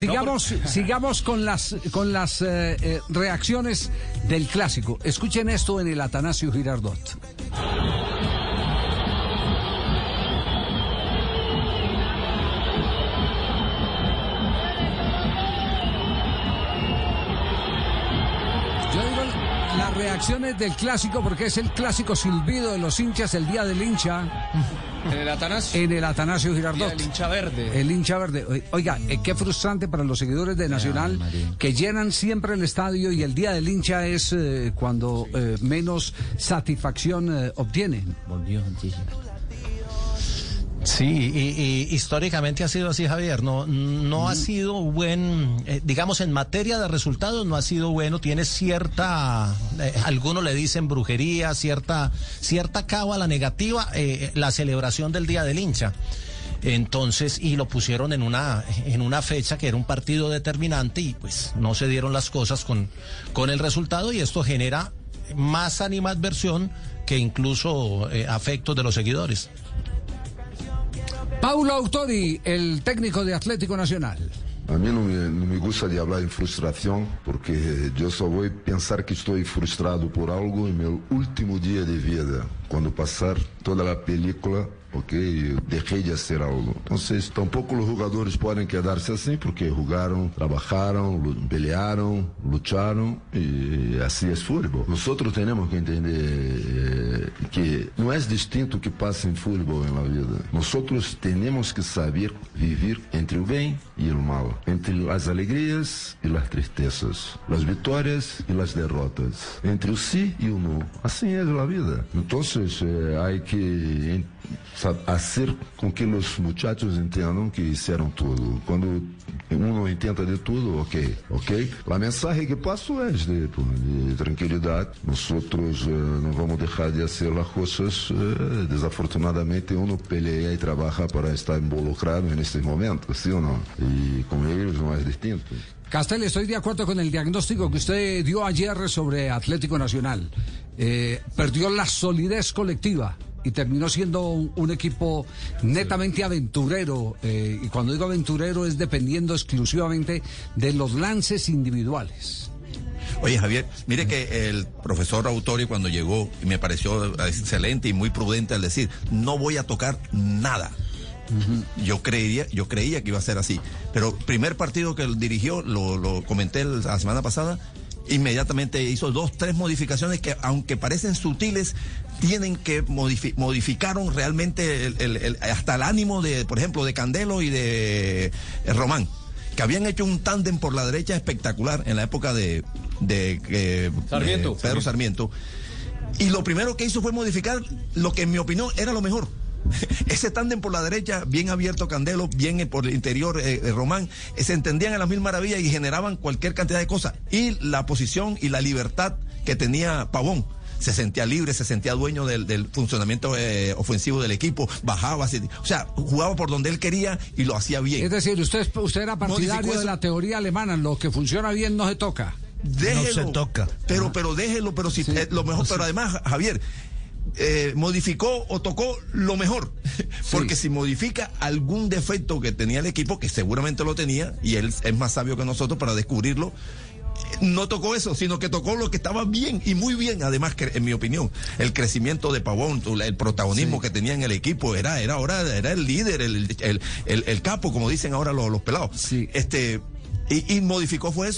Sigamos, sigamos con las, con las eh, eh, reacciones del clásico. Escuchen esto en el Atanasio Girardot. Reacciones del clásico porque es el clásico silbido de los hinchas el día del hincha. En el Atanasio. En el Atanasio Girardot. El hincha verde. El hincha verde. Oiga, eh, qué frustrante para los seguidores de Nacional que llenan siempre el estadio y el día del hincha es eh, cuando eh, menos satisfacción obtienen. Volvió Sí, y, y históricamente ha sido así, Javier. No, no ha sido buen, eh, digamos, en materia de resultados, no ha sido bueno. Tiene cierta, eh, algunos le dicen brujería, cierta, cierta cábala negativa, eh, la celebración del Día del Hincha. Entonces, y lo pusieron en una, en una fecha que era un partido determinante y pues no se dieron las cosas con, con el resultado y esto genera más animadversión que incluso eh, afectos de los seguidores. Paulo Autori, el técnico de Atlético Nacional. A mí no me, no me, gusta hablar en frustración porque yo solo voy a pensar que estoy frustrado por algo en mi último día de vida, cuando pasar toda la película, ok, dejé de hacer algo. Entonces tampoco los jugadores pueden quedarse así porque jugaron, trabajaron, pelearon, lucharon y así es fútbol. Nosotros tenemos que entender eh, que no es distinto que pasa en fútbol en la vida. Nosotros tenemos que saber vivir entre el bien y el mal, entre las alegrías y las tristezas, las victorias y las derrotas, entre el sí y el no. Así es la vida. Entonces eh, hay que hacer con que los muchachos entiendan que hicieron todo. Cuando uno intenta de todo, ok, ok. La mensaje que paso es de, de tranquilidad. Nosotros eh, no vamos a dejar de hacer las cosas. Eh, desafortunadamente uno pelea y trabaja para estar involucrado en este momento, ¿sí o no? Y con ellos no es distinto. Castel, estoy de acuerdo con el diagnóstico que usted dio ayer sobre Atlético Nacional. Eh, perdió la solidez colectiva y terminó siendo un, equipo netamente aventurero. Eh, y cuando digo aventurero es dependiendo exclusivamente de los lances individuales. Oye, Javier, mire que el profesor Autori cuando llegó y me pareció excelente y muy prudente al decir, no voy a tocar nada. Uh -huh. Yo creía, yo creía que iba a ser así. Pero primer partido que él dirigió, lo, lo comenté la semana pasada, inmediatamente hizo dos, tres modificaciones que, aunque parecen sutiles, tienen que modifi modificaron realmente el, el, el, hasta el ánimo de, por ejemplo, de Candelo y de eh, Román, que habían hecho un tándem por la derecha espectacular en la época de, de, eh, Sarmiento, Pedro Sarmiento. Y lo primero que hizo fue modificar lo que en mi opinión era lo mejor. Ese tándem por la derecha, bien abierto Candelo, bien por el interior eh, Román, eh, se entendían a las mil maravillas y generaban cualquier cantidad de cosas. Y la posición y la libertad que tenía Pavón. Se sentía libre, se sentía dueño del, del funcionamiento eh, ofensivo del equipo, bajaba, se, o sea, jugaba por donde él quería y lo hacía bien. Es decir, usted, usted era partidario de la teoría alemana, lo que funciona bien no se toca. Déjelo, no se toca. Pero, pero déjelo, pero si sí, lo mejor, pero además, Javier, eh, modificó o tocó lo mejor. Porque sí. si modifica algún defecto que tenía el equipo, que seguramente lo tenía, y él es más sabio que nosotros para descubrirlo, no tocó eso, sino que tocó lo que estaba bien y muy bien. Además, que, en mi opinión, el crecimiento de Pavón, el protagonismo sí. que tenía en el equipo, era, era ahora, era el líder, el, el, el, el capo, como dicen ahora los, los pelados. Sí. Este, y, y modificó fue eso.